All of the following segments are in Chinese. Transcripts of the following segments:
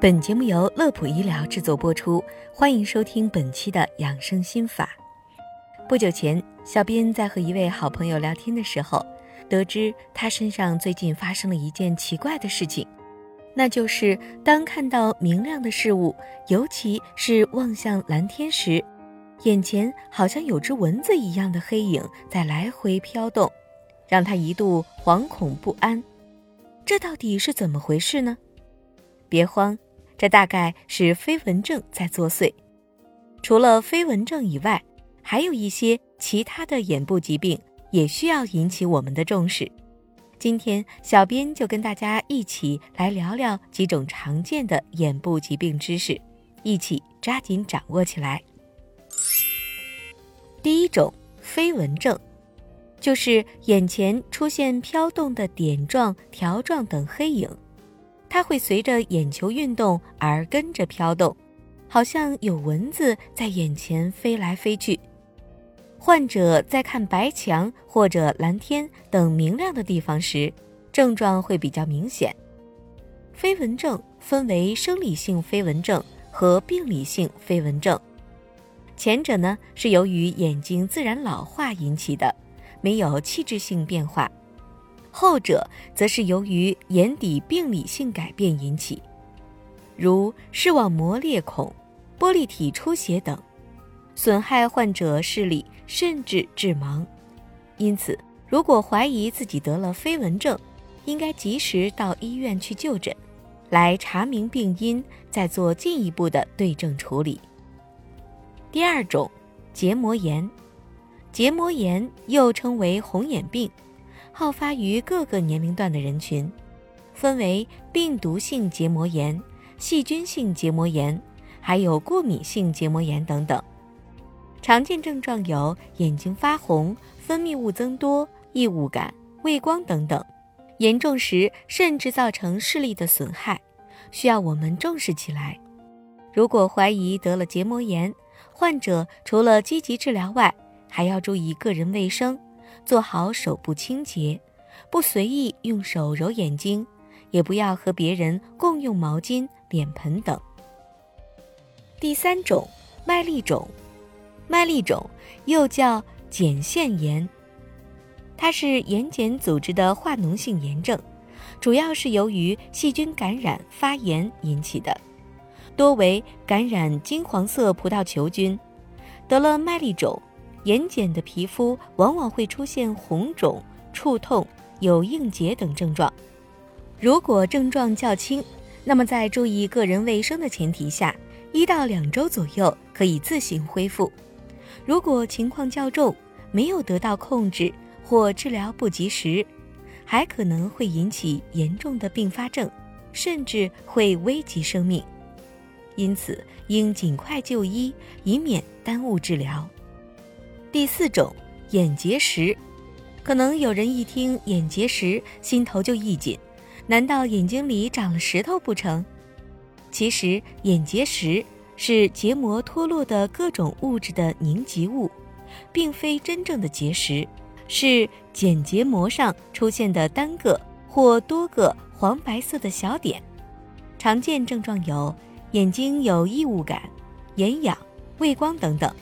本节目由乐普医疗制作播出，欢迎收听本期的养生心法。不久前，小编在和一位好朋友聊天的时候，得知他身上最近发生了一件奇怪的事情，那就是当看到明亮的事物，尤其是望向蓝天时，眼前好像有只蚊子一样的黑影在来回飘动，让他一度惶恐不安。这到底是怎么回事呢？别慌。这大概是飞蚊症在作祟。除了飞蚊症以外，还有一些其他的眼部疾病也需要引起我们的重视。今天，小编就跟大家一起来聊聊几种常见的眼部疾病知识，一起抓紧掌握起来。第一种飞蚊症，就是眼前出现飘动的点状、条状等黑影。它会随着眼球运动而跟着飘动，好像有蚊子在眼前飞来飞去。患者在看白墙或者蓝天等明亮的地方时，症状会比较明显。飞蚊症分为生理性飞蚊症和病理性飞蚊症，前者呢是由于眼睛自然老化引起的，没有器质性变化。后者则是由于眼底病理性改变引起，如视网膜裂孔、玻璃体出血等，损害患者视力，甚至致盲。因此，如果怀疑自己得了飞蚊症，应该及时到医院去就诊，来查明病因，再做进一步的对症处理。第二种，结膜炎，结膜炎又称为红眼病。好发于各个年龄段的人群，分为病毒性结膜炎、细菌性结膜炎，还有过敏性结膜炎等等。常见症状有眼睛发红、分泌物增多、异物感、畏光等等，严重时甚至造成视力的损害，需要我们重视起来。如果怀疑得了结膜炎，患者除了积极治疗外，还要注意个人卫生。做好手部清洁，不随意用手揉眼睛，也不要和别人共用毛巾、脸盆等。第三种，麦粒肿，麦粒肿又叫睑腺炎，它是眼睑组织的化脓性炎症，主要是由于细菌感染发炎引起的，多为感染金黄色葡萄球菌，得了麦粒肿。眼睑的皮肤往往会出现红肿、触痛、有硬结等症状。如果症状较轻，那么在注意个人卫生的前提下，一到两周左右可以自行恢复。如果情况较重，没有得到控制或治疗不及时，还可能会引起严重的并发症，甚至会危及生命。因此，应尽快就医，以免耽误治疗。第四种眼结石，可能有人一听眼结石，心头就一紧，难道眼睛里长了石头不成？其实眼结石是结膜脱落的各种物质的凝集物，并非真正的结石，是睑结膜上出现的单个或多个黄白色的小点。常见症状有眼睛有异物感、眼痒、畏光等等。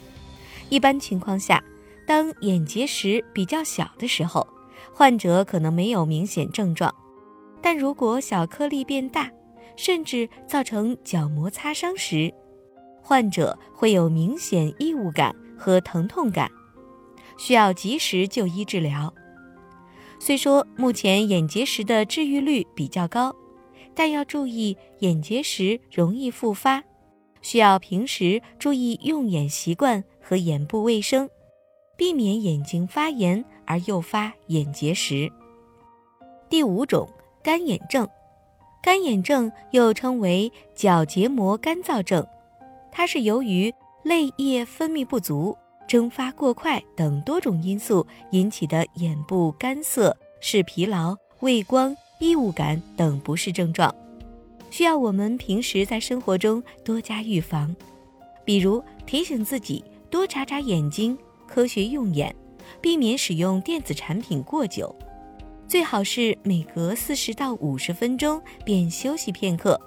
一般情况下，当眼结石比较小的时候，患者可能没有明显症状；但如果小颗粒变大，甚至造成角膜擦伤时，患者会有明显异物感和疼痛感，需要及时就医治疗。虽说目前眼结石的治愈率比较高，但要注意眼结石容易复发，需要平时注意用眼习惯。和眼部卫生，避免眼睛发炎而诱发眼结石。第五种干眼症，干眼症又称为角结膜干燥症，它是由于泪液分泌不足、蒸发过快等多种因素引起的眼部干涩、视疲劳、畏光、异物感等不适症状，需要我们平时在生活中多加预防，比如提醒自己。多眨眨眼睛，科学用眼，避免使用电子产品过久，最好是每隔四十到五十分钟便休息片刻。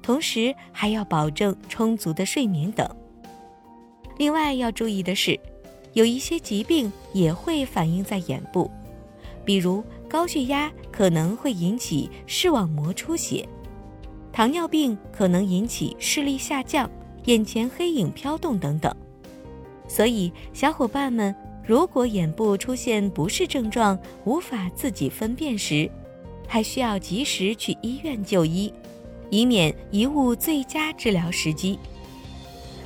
同时还要保证充足的睡眠等。另外要注意的是，有一些疾病也会反映在眼部，比如高血压可能会引起视网膜出血，糖尿病可能引起视力下降、眼前黑影飘动等等。所以，小伙伴们如果眼部出现不适症状，无法自己分辨时，还需要及时去医院就医，以免贻误最佳治疗时机。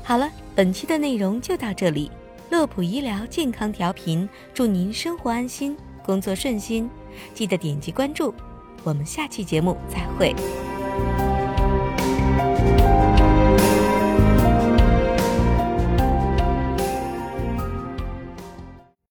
好了。本期的内容就到这里，乐普医疗健康调频，祝您生活安心，工作顺心，记得点击关注，我们下期节目再会。